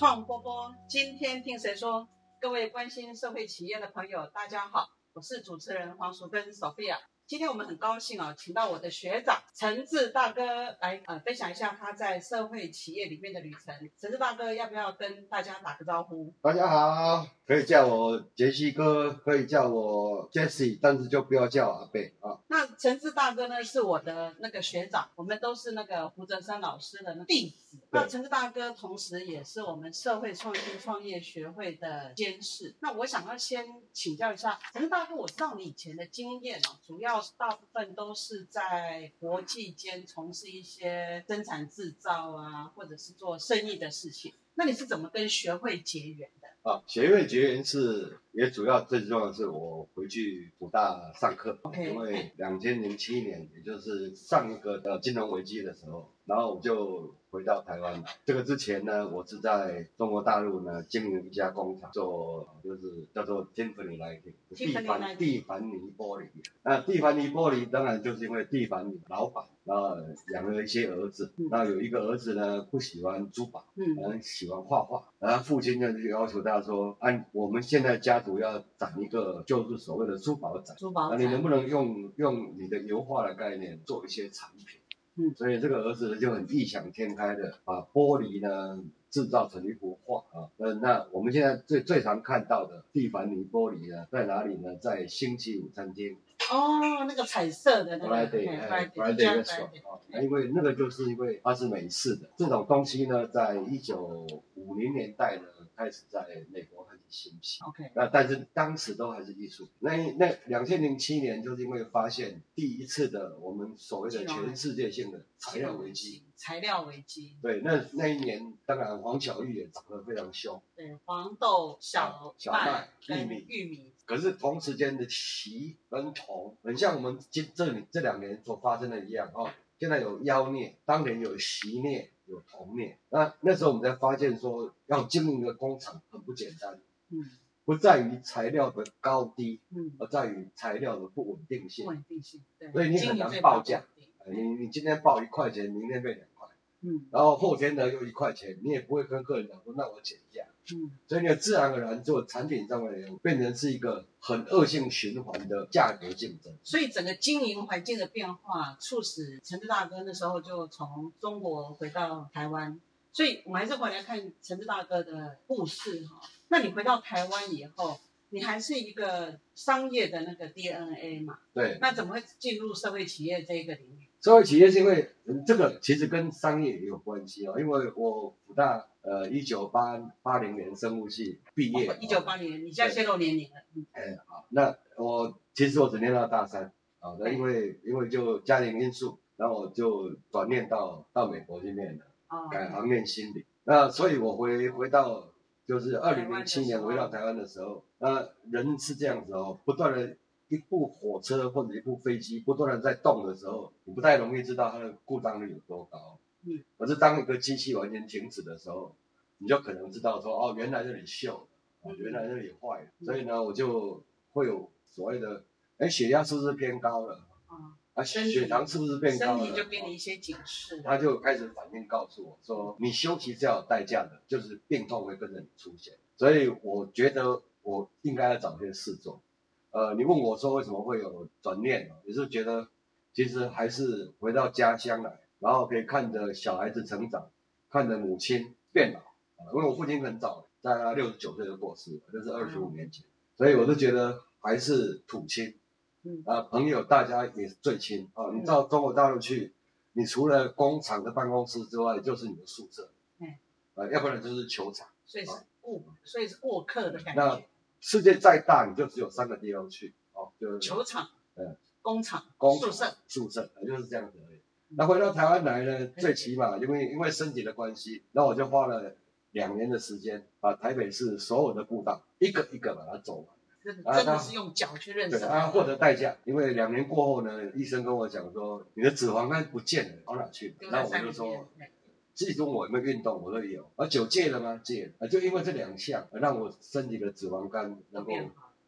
创波波，今天听谁说？各位关心社会企业的朋友，大家好，我是主持人黄淑芬 Sophia。今天我们很高兴啊，请到我的学长陈志大哥来呃分享一下他在社会企业里面的旅程。陈志大哥要不要跟大家打个招呼？大家好，可以叫我杰西哥，可以叫我 Jesse，但是就不要叫阿贝啊。那陈志大哥呢是我的那个学长，我们都是那个胡哲山老师的弟子。那陈志大哥同时也是我们社会创新创业学会的监事。那我想要先请教一下陈志大哥，我知道你以前的经验哦，主要大部分都是在国际间从事一些生产制造啊，或者是做生意的事情。那你是怎么跟学会结缘的？啊，学会结缘是也主要最重要的是我回去武大上课因为两千零七年，也就是上一个呃金融危机的时候，然后我就回到台湾。这个之前呢，我是在中国大陆呢经营一家工厂，做就是叫做金粉尼来听地凡地凡尼玻璃。那地凡尼玻璃当然就是因为地凡尼老板，然后养了一些儿子嗯，那有一个儿子呢不喜欢珠宝。嗯喜欢画画，然后父亲呢就要求他说，按我们现在家族要展一个就是所谓的珠宝展，珠宝展那你能不能用用你的油画的概念做一些产品？嗯所以这个儿子就很异想天开的把玻璃呢制造成一幅画啊。那，那我们现在最最常看到的蒂凡尼玻璃呢，在哪里呢？在星期五餐厅哦，那个彩色的那个 Friday，Friday 因为那个就是因为它是美式的这种东西呢，在一九五零年代呢开始在美国开始兴起。OK，那但是当时都还是艺术品。那那两千零七年就是因为发现第一次的我们所谓的全世界性的材料危机。，材料危机，对，那那一年当然黄巧玉也涨得非常凶，对，黄豆、小小麦玉米玉米，可是同时间的锡跟铜，很像我们今这里这两年所发生的一样哦。现在有妖孽，当年有习孽，有铜镍。那那时候我们才发现说，要经营一个工厂很不简单，嗯不在于材料的高低，嗯，而在于材料的不稳定性不。稳定性，对，所以你很难报价你你今天报一块钱，明天变两块，嗯然后后天呢又一块钱，你也不会跟客人讲说那我减价，嗯，所以你自然而然做产品上面变成是一个很恶性循环的价格竞争。所以整个经营环境的变化，促使陈志大哥那时候就从中国回到台湾。所以我们还是回来看陈志大哥的故事哈。那你回到台湾以后，你还是一个商业的那个 DNA 嘛？对，那怎么会进入社会企业这一个领域？社会企业是因为、嗯这个其实跟商业也有关系哦，因为我福大呃一九八八零年生物系毕业，哦一九八零年，你现在泄露年龄了。嗯哎好，那我其实我只念到大三啊，那因为因为就家庭因素，然后我就转念到到美国去念了。哦，改行念心理。那所以我回回到就是二零零七年回到台湾的时候，那人是这样子哦，不断的一部火车或者一部飞机不断的在动的时候，你不太容易知道它的故障率有多高。嗯。可是当一个机器完全停止的时候，你就可能知道说哦，原来这里锈了，原来这里坏了。嗯所以呢，我就会有所谓的，哎，血压是不是偏高了？啊，啊，血糖是不是变高了？身体就给你一些警示。他就开始反面告诉我说，你休息是要有代价的，就是病痛会跟着你出现。所以我觉得我应该要找些事做。呃，你问我说为什么会有转念呢？也是觉得其实还是回到家乡来，然后可以看着小孩子成长，看着母亲变老。啊，因为我父亲很早，在他六十九岁就过世了，就是二十五年前，所以我就觉得还是土亲。嗯啊，朋友大家也是最亲啊。你到中国大陆去，你除了工厂的办公室之外，就是你的宿舍，嗯，啊，要不然就是球场。所以是过，所以是过客的感觉那觉。世界再大，你就只有三个地方去，哦，就是球场、嗯工厂、工宿舍。宿舍，呃就是这样子而已。那回到台湾来呢，最起码因为因为身体的关系，那我就花了两年的时间，把台北市所有的步道一个一个把它走完。真的是用脚去认识对，啊，获得代价，因为两年过后呢，医生跟我讲说，你的脂肪肝不见了，跑哪去了？丢那我就说，。自己问我有没有运动，我都有。啊，酒戒了吗？戒了。啊，就因为这两项，让我身体的脂肪肝能够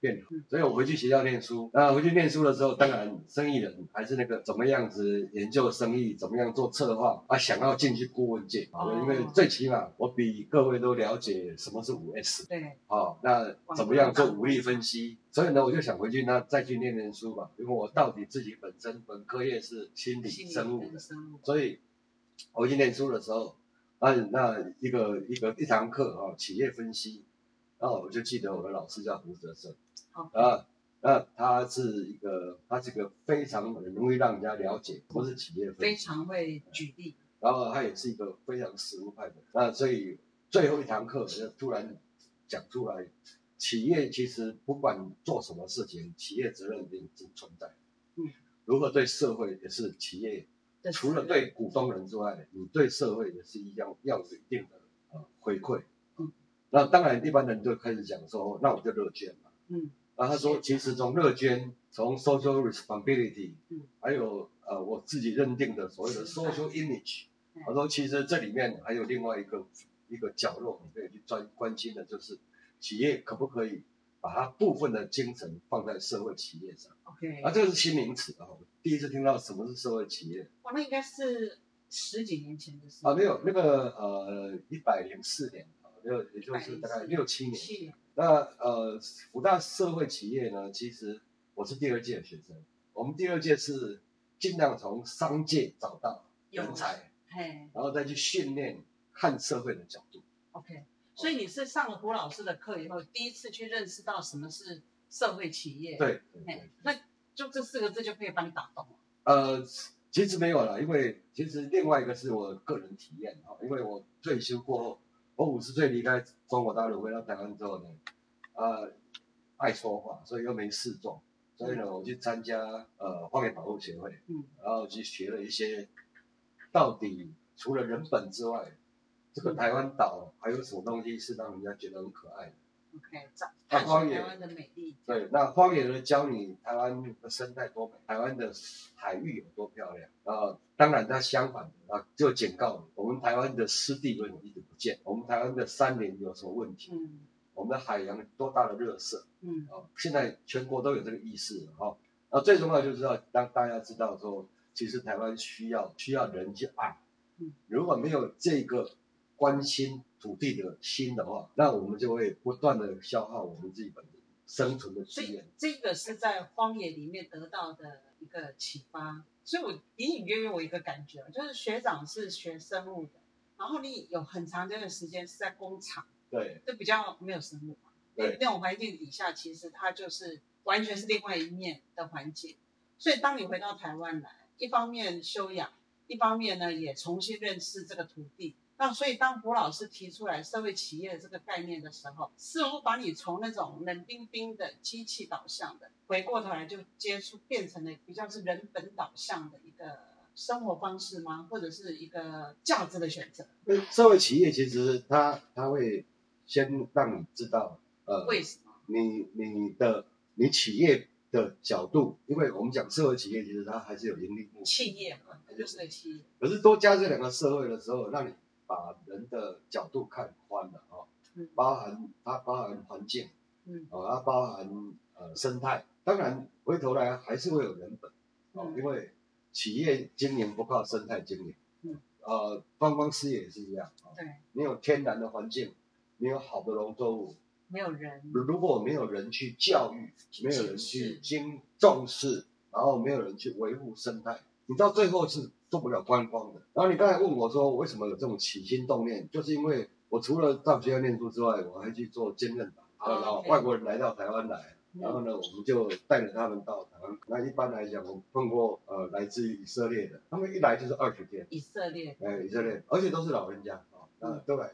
变好。所以我回去学校念书。那回去念书的时候，当然生意人还是那个怎么样子研究生意，怎么样做策划啊，想要进去顾问界啊，哦因为最起码我比各位都了解什么是五 S。对，好、那怎么样做武力分析？所以呢，我就想回去那再去念念书吧，因为我到底自己本身本科业是心理生物的，所以我去念书的时候，啊那一个一个一堂课啊，企业分析，然后我就记得我的老师叫胡哲胜好，啊，那他是一个他是一个非常容易让人家了解不是企业分非，常会举例，然后他也是一个非常实务派的，那所以最后一堂课就突然讲出来，企业其实不管做什么事情，企业责任已经存在。嗯，如何对社会也是企业，除了对股东人之外，你对社会也是一样要有一定的呃回馈。嗯，那当然一般人就开始讲说，那我就乐捐嘛。嗯，然后他说，其实从乐捐，从 social responsibility，嗯，还有呃我自己认定的所谓的 social image，嗯他说其实这里面还有另外一个一个角落，你可以去专关心的，就是企业可不可以把它部分的精神放在社会企业上。OK，啊，这个是新名词啊，我第一次听到什么是社会企业。哇，那应该是十几年前的事。啊，没有那个呃一百零四年啊，六也就是大概六七年七年，那呃，福大社会企业呢，其实我是第二届的学生，我们第二届是尽量从商界找到人才，嘿然后再去训练看社会的角度。，OK，所以你是上了胡老师的课以后，第一次去认识到什么是社会企业，，对对对，，那就这四个字就可以帮你打动了，呃，其实没有了，因为其实另外一个是我个人体验啊，因为我退休过后，我五十岁离开中国大陆回到台湾之后呢，呃，爱说话，所以又没事做，所以呢，我去参加呃荒野保护协会，嗯，然后去学了一些，到底除了人本之外，这个台湾岛还有什么东西是让人家觉得很可爱的？OK，找啊探索荒野台湾的美丽，对，那荒野呢教你台湾的生态多美，台湾的海域有多漂亮。啊，当然它相反的啊，就警告你，我们台湾的湿地为什么一直不见？我们台湾的山林有什么问题？嗯我们的海洋多大的热色嗯啊？现在全国都有这个意识了哈。啊，最重要就是要让大家知道说，其实台湾需要需要人去爱嗯。如果没有这个关心土地的心的话，那我们就会不断的消耗我们自己本身生存的资源。这个是在荒野里面得到的一个启发，所以我隐隐约约我一个感觉，就是学长是学生物的，然后你有很长这段时间是在工厂，对就比较没有生物嘛，那那种环境底下，其实它就是完全是另外一面的环境。所以当你回到台湾来，一方面修养，一方面呢也重新认识这个土地。那所以当胡老师提出来社会企业这个概念的时候，似乎把你从那种冷冰冰的机器导向的，回过头来就接触变成了比较是人本导向的一个生活方式吗？或者是一个价值的选择？那社会企业其实它它会先让你知道，呃，为什么？你你的你企业的角度，因为我们讲社会企业，其实它还是有盈利目的，企业嘛，它就是个企业。可是多加这两个社会的时候，让你把人的角度看宽了啊、嗯。包含它包含环境，嗯。啊，它包含呃生态，当然回头来还是会有人本，哦、嗯。因为企业经营不靠生态经营，嗯，呃，观光事业也是一样啊、对，你有天然的环境，你有好的农作物，没有人，如果没有人去教育，没有人去经重视，然后没有人去维护生态，你到最后是做不了观光的。然后你刚才问我说，我为什么有这种起心动念，就是因为我除了到学校念书之外，我还去做兼任党，哦然后外国人来到台湾来。嗯然后呢，我们就带着他们到台湾。那一般来讲，我碰过呃来自于以色列的，他们一来就是二十天，以色列，哎，以色列，而且都是老人家啊，那嗯都来。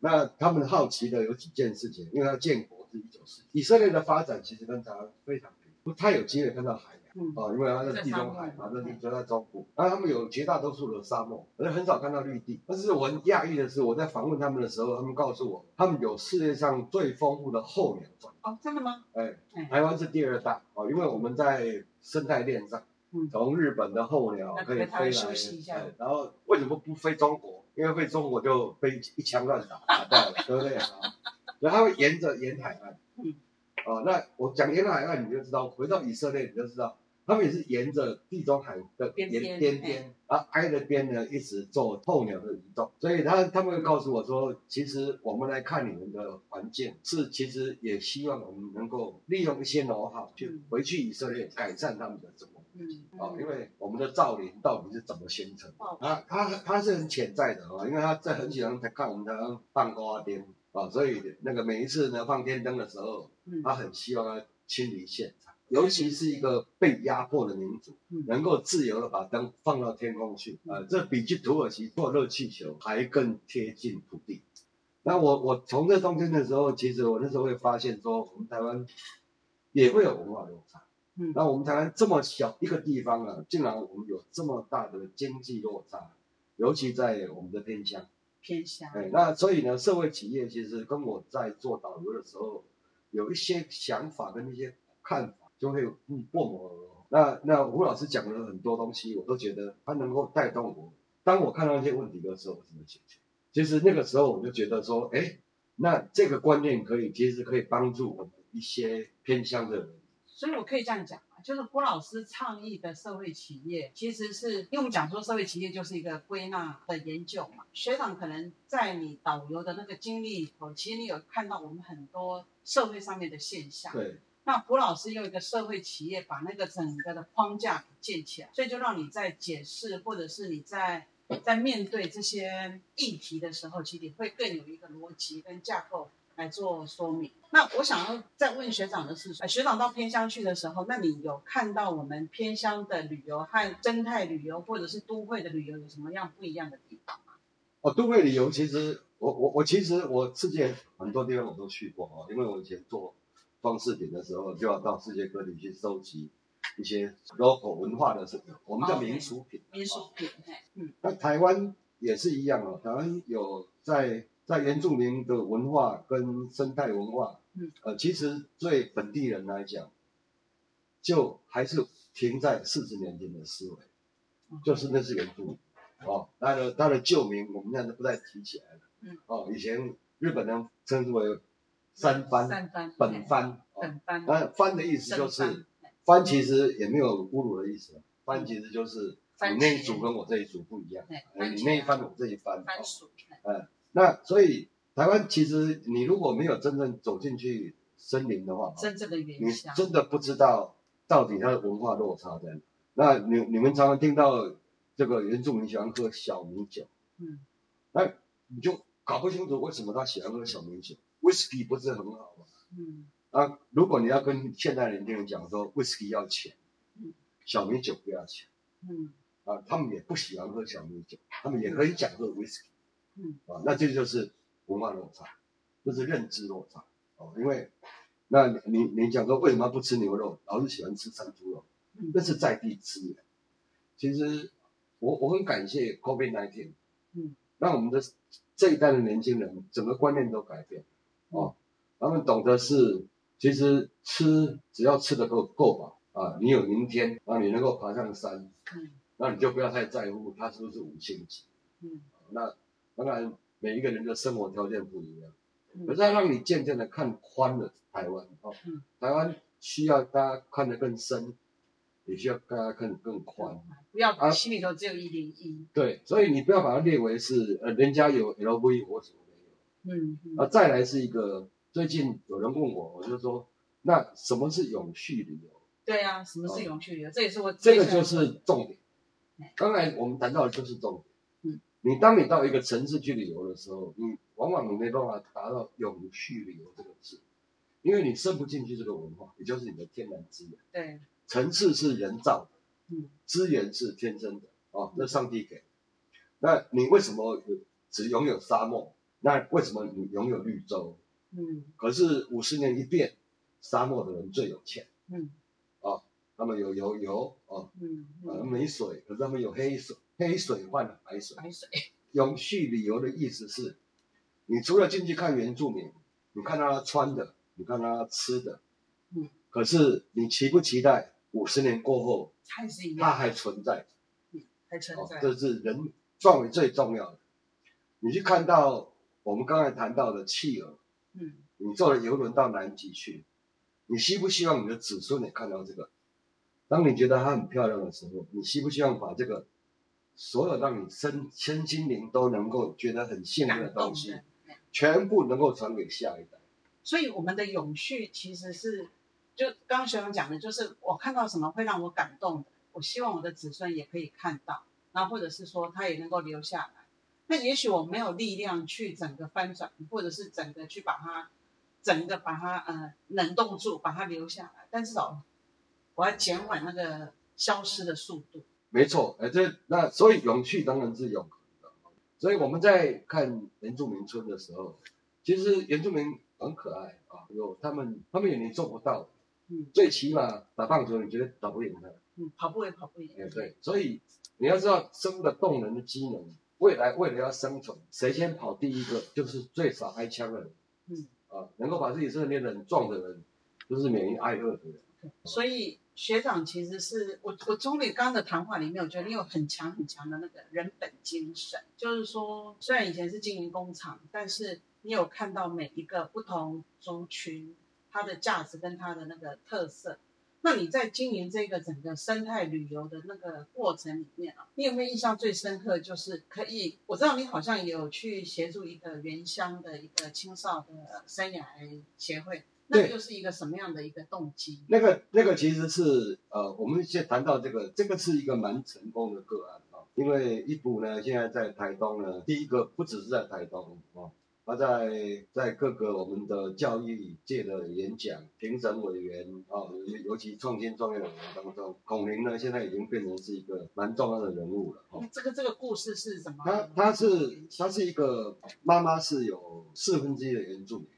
那他们好奇的有几件事情，因为他建国是一九四，以色列的发展其实跟台湾非常不，太有机会看到海哦，因为它是地中海嘛，那地就在中部，然后他们有绝大多数的沙漠，而很少看到绿地。但是我很讶异的是，我在访问他们的时候，他们告诉我，他们有世界上最丰富的候鸟种。哦，真的吗？哎哎，台湾是第二大哦，因为我们在生态链上嗯，从日本的候鸟可以飞来，然后为什么不飞中国？因为飞中国就被一枪乱打打掉了，对不对啊？然后沿着沿海岸，嗯，哦，那我讲沿海岸你就知道，回到以色列你就知道，他们也是沿着地中海的沿边边边边，然后挨着边呢一直做候鸟的移动，所以他他们会告诉我说，其实我们来看你们的环境，是其实也希望我们能够利用一些 how 去嗯。回去以色列改善他们的生活。嗯，哦，因为我们的造林到底是怎么形成啊，它它是很潜在的啊、因为他在很喜欢看我们台湾放瓜灯啊，所以那个每一次呢放天灯的时候，嗯他很希望他亲临现场，尤其是一个被压迫的民族，嗯能够自由的把灯放到天空去啊，这比去土耳其坐热气球还更贴近土地。那我我从这中间的时候，其实我那时候会发现说，我们台湾也会有文化落差。嗯那我们台湾这么小一个地方啊，竟然我们有这么大的经济落差，尤其在我们的偏乡。偏向，哎，那所以呢，社会企业其实跟我在做导游的时候，有一些想法跟一些看法，就会嗯不谋而合。那那吴老师讲了很多东西，我都觉得他能够带动我。当我看到一些问题的时候，我怎么解决？其实那个时候我就觉得说，哎，那这个观念可以，其实可以帮助我们一些偏乡的人。所以我可以这样讲啊，就是郭老师倡议的社会企业，其实是因为我们讲说社会企业就是一个归纳的研究嘛。学长可能在你导游的那个经历里头，其实你有看到我们很多社会上面的现象。对，那胡老师用一个社会企业把那个整个的框架给建起来，所以就让你在解释或者是你在在面对这些议题的时候，其实你会更有一个逻辑跟架构来做说明。那我想要再问学长的是，呃学长到偏乡去的时候，那你有看到我们偏乡的旅游和生态旅游或者是都会的旅游有什么样不一样的地方吗？哦，都会旅游其实我我我其实我世界很多地方我都去过哦，因为我以前做装饰品的时候，就要到世界各地去收集一些 local 文化的这个我们叫民俗品。民俗品，嘿，嗯那台湾也是一样哦，台湾有在在原住民的文化跟生态文化，嗯，呃，其实对本地人来讲，就还是停在四十年前的思维，嗯就是那是原住民，哦，他的他的旧名我们现在都不再提起来了，嗯，哦，以前日本人称之为三番、三番本番，哦，本番，那番的意思就是番其实也没有侮辱的意思，番其实就是你那一组跟我这一组不一样，你那一番我这一番，哦番薯，嘿那所以台湾其实你如果没有真正走进去森林的话，哦真正的原你乡，真的不知道到底它的文化落差在哪。那你你们常常听到这个原住民喜欢喝小米酒，嗯，那你就搞不清楚为什么他喜欢喝小米酒，whisky 不是很好吗？嗯。啊，如果你要跟现代年轻人讲说 whisky 要钱嗯，小米酒不要钱。嗯。啊，他们也不喜欢喝小米酒，他们也很想喝 whisky。嗯啊，那这就是文化落差，就是认知落差哦。因为那你你你讲说为什么不吃牛肉，老是喜欢吃山猪肉，嗯那是在地资源。其实我我很感谢 COVID 1 9嗯，让我们的这一代的年轻人整个观念都改变哦，他们懂得是其实吃只要吃的够够饱啊，你有明天，啊，你能够爬上山，嗯那你就不要太在乎它是不是五星级。嗯那当然，每一个人的生活条件不一样，可嗯是它让你渐渐的看宽了台湾哦。嗯台湾需要大家看得更深，也需要大家看得更宽。不要啊心里头只有一零一，对，所以你不要把它列为是呃，人家有 LV，我什么没有？嗯嗯啊，再来是一个，最近有人问我，我就说，那什么是永续旅游？对啊，什么是永续旅游？这也是我哦这个就是重点哎。刚才我们谈到的就是重点。嗯，你当你到一个城市去旅游的时候，你往往你没办法达到永续旅游这个字，因为你渗不进去这个文化，也就是你的天然资源。对，城市是人造的，嗯资源是天生的，哦，那上帝给。那你为什么只拥有沙漠？那为什么你拥有绿洲？嗯可是五十年一变，沙漠的人最有钱。嗯他们有油油哦，嗯啊，嗯，没水，可是他们有黑水，黑水换白水。白水，永续旅游的意思是，你除了进去看原住民，你看他穿的，你看他吃的，嗯，可是你期不期待五十年过后还是一样，它还存在？嗯，还存在。这是人作为最重要的。你去看到我们刚才谈到的企鹅，嗯，你坐了游轮到南极去，你希不希望你的子孙也看到这个？当你觉得它很漂亮的时候，你希不希望把这个所有让你身身心灵都能够觉得很幸福的东西，全部能够传给下一代？所以我们的永续其实是，就刚刚学长讲的，就是我看到什么会让我感动的，我希望我的子孙也可以看到，然后或者是说他也能够留下来。那也许我没有力量去整个翻转，或者是整个去把它，整个把它呃冷冻住，把它留下来，但至少我要减缓那个消失的速度。没错，哎，这那所以永续当然是永恒的。所以我们在看原住民村的时候，其实原住民很可爱啊，有他们他们有你做不到的，嗯最起码打棒球你觉得打不赢他，嗯，跑步也跑不赢。哎对，所以你要知道生物的动能的机能，未来为了要生存，谁先跑第一个就是最少挨枪的人，嗯啊，能够把自己身体练得很壮的人，就是免于挨饿的人。所以学长其实是我我从你刚刚的谈话里面，我觉得你有很强很强的那个人本精神，就是说虽然以前是经营工厂，但是你有看到每一个不同族群它的价值跟它的那个特色。那你在经营这个整个生态旅游的那个过程里面啊，你有没有印象最深刻？就是可以，我知道你好像有去协助一个原乡的一个青少的生涯协会，那对又是一个什么样的一个动机？那个那个其实是呃，我们现在谈到这个，这个是一个蛮成功的个案啊、因为一补呢，现在在台东呢，第一个不只是在台东哦，他在在各个我们的教育界的演讲、评审委员啊，尤尤其创新创业委员当中，孔林呢现在已经变成是一个蛮重要的人物了哦。这个这个故事是什么？他他是他是一个妈妈是有四分之一的原住民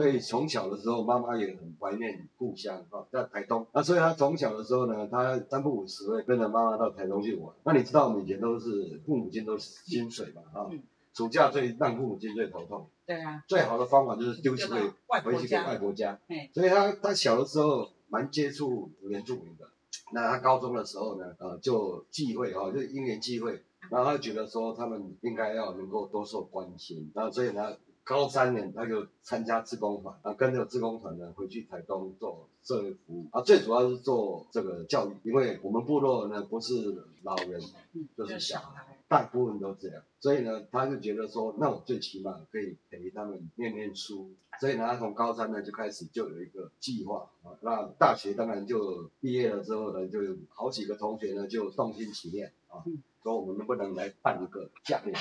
所以从小的时候妈妈也很怀念故乡啊，在台东。那所以他从小的时候呢，他三不五时会跟着妈妈到台东去玩。那你知道我们以前都是父母亲都是薪水嘛哈嗯，暑假最让父母亲最头痛，对啊，最好的方法就是丢弃给丢到外回去给外婆家嘿。所以他他小的时候蛮接触原住民的。那他高中的时候呢，呃，就忌讳哈，就因缘际会，然后他觉得说他们应该要能够多受关心，然后所以呢，高三年他就参加自工团，啊，跟着自工团呢回去台东做社会服务，啊，最主要是做这个教育，因为我们部落呢不是老人，嗯，就是小小孩。大部分都这样，所以呢，他就觉得说，那我最起码可以陪他们念念书，所以呢，他从高三呢就开始就有一个计划啊。那大学当然就毕业了之后呢，就有好几个同学呢就动心起念啊嗯，说我们能不能来办一个夏令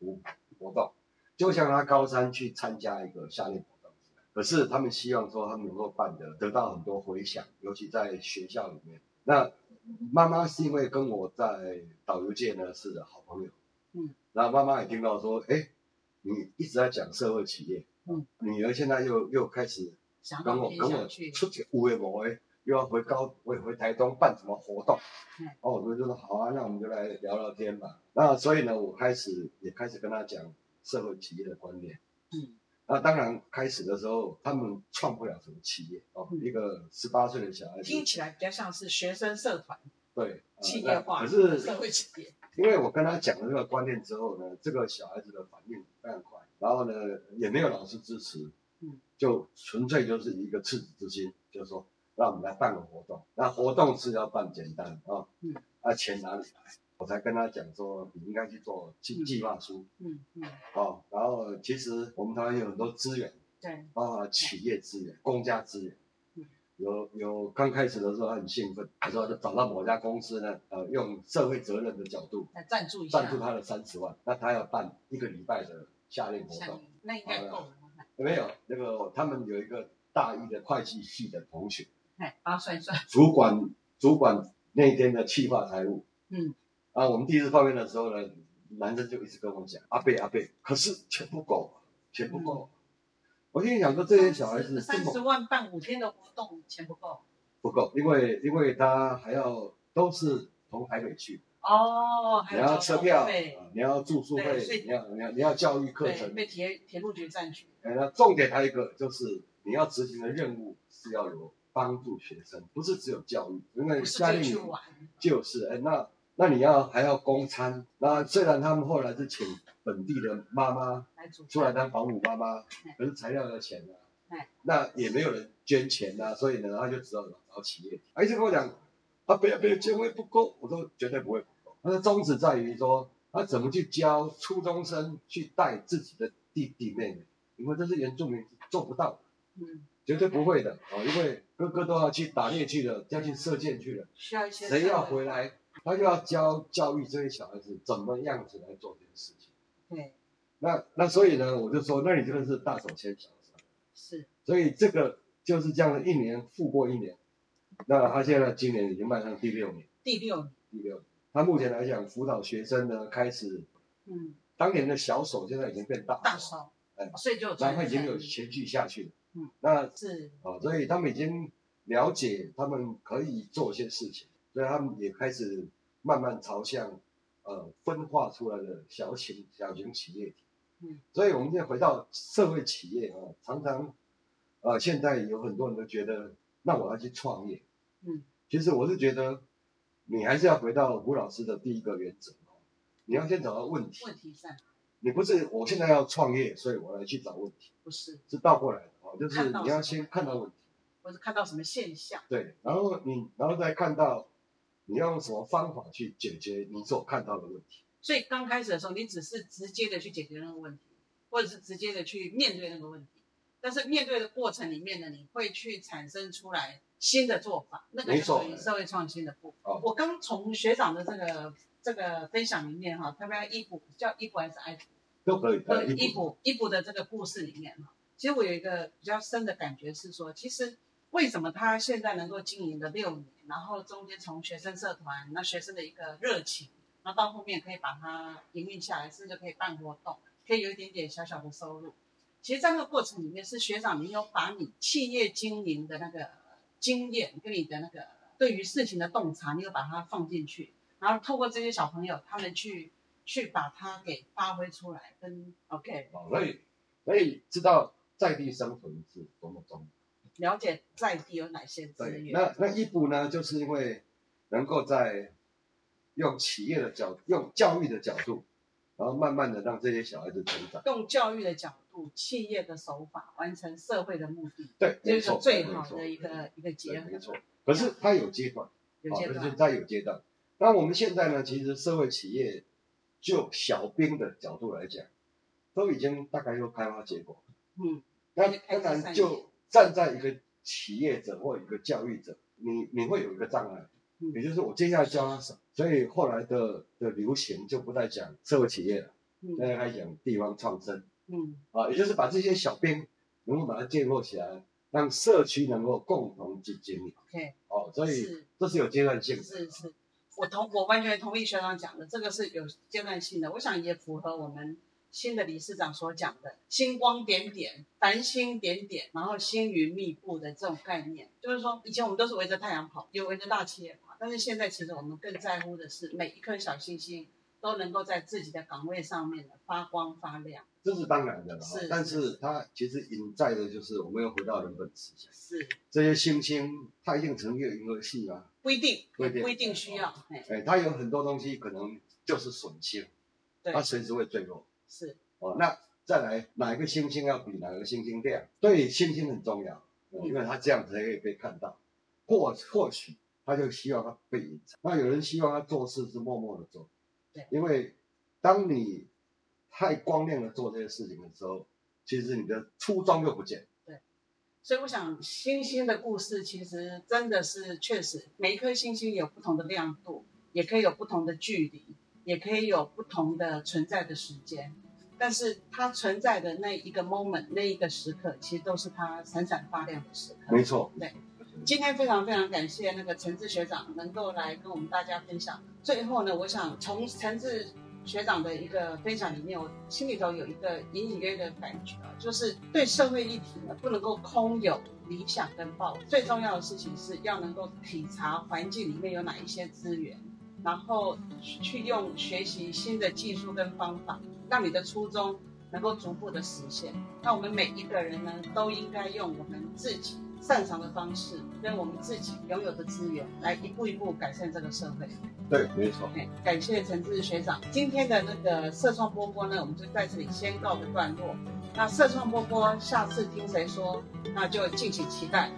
活活动，就像他高三去参加一个夏令活动。可是他们希望说他们能够办的得到很多回响，尤其在学校里面。那妈妈是因为跟我在导游界呢是好朋友，嗯，然后妈妈也听到说，哎，你一直在讲社会企业，嗯，女儿现在又又开始想跟我跟我去，出去有诶无诶，又要回高回回台东办什么活动嗯，哦，我就说好啊，那我们就来聊聊天吧。那所以呢，我开始也开始跟他讲社会企业的观念。嗯，那当然开始的时候他们创不了什么企业哦，嗯。一个十八岁的小孩子，听起来比较像是学生社团对，呃企业化可是社会企业，因为我跟他讲了这个观念之后呢，这个小孩子的反应非常快，然后呢也没有老师支持，嗯，就纯粹就是一个赤子之心，就是说让我们来办个活动，那活动是要办简单啊，嗯，啊钱哪里来？我才跟他讲说，你应该去做计嗯计划书。嗯嗯，哦，然后其实我们台湾有很多资源，对，包括企业资源、公家资源。嗯。有有刚开始的时候他很兴奋，他说就找到某家公司呢，呃，用社会责任的角度来赞助一下，赞助他的三十万，那他要办一个礼拜的夏令活动。那应该够了，没有，那个他们有一个大一的会计系的同学，哎，帮他算一算，主管主管那天的企划财务。嗯，啊，我们第一次碰面的时候呢，男生就一直跟我讲，阿贝阿贝，可是钱不够，钱不够。我心里想说，这些小孩子三十万办五天的活动，钱不够，不够，因为因为他还要都是从台北去，哦，你要车票，你要住宿费，你要你要你要教育课，程，被铁铁路局占据。哎那重点还有一个就是你要执行的任务是要有帮助学生，不是只有教育，因为不是夏令营就去玩，就是哎那那你要还要供餐，那虽然他们后来是请本地的妈妈来出来。当保姆妈妈嗯，可是材料要钱呢、嗯那也没有人捐钱呐、所以呢，他就只好找企业。他一直跟我讲，啊，不要不要，经费不够，我说绝对不会不够。他的宗旨在于说，他怎么去教初中生去带自己的弟弟妹妹，因为这是原住民做不到的，嗯，绝对不会的哦，因为哥哥都要去打猎去了，要去射箭去了，谁要回来，他就要教教育这些小孩子怎么样子来做这件事情。对，那那所以呢，我就说，那你真的是大手牵小手。是所以这个就是这样的一年复过一年。那他现在今年已经迈向第六年，第六年。第六年。他目前来讲，辅导学生呢，开始嗯，当年的小手现在已经变大手，大手哎，所以就有然后已经有前续下去了。嗯，那是啊，所以他们已经了解他们可以做一些事情，所以他们也开始慢慢朝向呃分化出来的小型小型企业体。嗯，所以我们现在回到社会企业啊，常常呃现在有很多人都觉得，那我要去创业。嗯，其实我是觉得，你还是要回到吴老师的第一个原则哦，你要先找到问题。问题在哪？你不是我现在要创业，所以我来去找问题，不是，是倒过来的哦，就是你要先看到问题。我是看到什么现象？对，然后你然后再看到你要用什么方法去解决你所看到的问题。所以刚开始的时候，你只是直接的去解决那个问题，或者是直接的去面对那个问题。但是面对的过程里面呢，你会去产生出来新的做法，那个属于社会创新的部分。哦我刚从学长的这个这个分享里面哈，他们衣服叫衣服还是爱服？都可以，对呃伊普伊普的这个故事里面哈，其实我有一个比较深的感觉是说，其实为什么他现在能够经营了六年，然后中间从学生社团那学生的一个热情，然后到后面可以把它营运下来，甚至可以办活动，可以有一点点小小的收入。其实，在那个过程里面，是学长你有把你企业经营的那个经验跟你的那个对于事情的洞察，你有把它放进去，然后透过这些小朋友，他们去去把它给发挥出来，跟 OK 哦，所以所以知道在地生存是多么重要。了解在地有哪些资，源。那那一步呢，就是因为能够在用企业的角，用教育的角度，然后慢慢的让这些小孩子成长。用教育的角度、企业的手法完成社会的目的，对，这是最好的一个一个结对，合。没错。可是它有阶段，有阶段它有阶段。那我们现在呢，其实社会企业就小兵的角度来讲，都已经大概有开花结果。嗯，那当然就站在一个企业者或一个教育者，你你会有一个障碍，嗯。也就是我接下来教他什么。所以后来的的流行就不再讲社会企业了，嗯。现在开始讲地方创生。嗯。啊，也就是把这些小兵能够把它建构起来，让社区能够共同去经营。，OK，哦，所以是。这是有阶段性的。是是，我同我完全同意学长讲的，这个是有阶段性的，我想也符合我们新的理事长所讲的“星光点点，繁星点点，然后星云密布”的这种概念。就是说，以前我们都是围着太阳跑，有围着大企业跑，但是现在其实我们更在乎的是每一颗小星星都能够在自己的岗位上面的发光发亮。这是当然的了是，但是它其实隐在的就是我们又回到人本思想，是这些星星它一定成一个银河系吗？不一定，不一定也不一定需要，哎，哎，它有很多东西可能就是损星，对它，随时会坠落。是哦，那再来哪一个星星要比哪个星星亮？对星星很重要，因为它这样才可以被看到。或或许他就希望他被隐藏，那有人希望他做事是默默的做，对因为当你太光亮的做这些事情的时候，其实你的初衷就不见。对所以我想，星星的故事其实真的是确实，每一颗星星有不同的亮度，也可以有不同的距离，也可以有不同的存在的时间。但是它存在的那一个 moment，那一个时刻，其实都是它闪闪发亮的时刻。没错，对今天非常非常感谢那个陈志学长能够来跟我们大家分享。最后呢，我想从陈志学长的一个分享里面，我心里头有一个隐隐约约的感觉啊，就是对社会议题呢，不能够空有理想跟抱负，最重要的事情是要能够体察环境里面有哪一些资源，然后去用学习新的技术跟方法，让你的初衷能够逐步的实现。那我们每一个人呢，都应该用我们自己擅长的方式，跟我们自己拥有的资源，来一步一步改善这个社会。对，没错。哎，感谢陈志学长。今天的那个社创波波呢，我们就在这里先告个段落。那社创波波下次听谁说，那就敬请期待。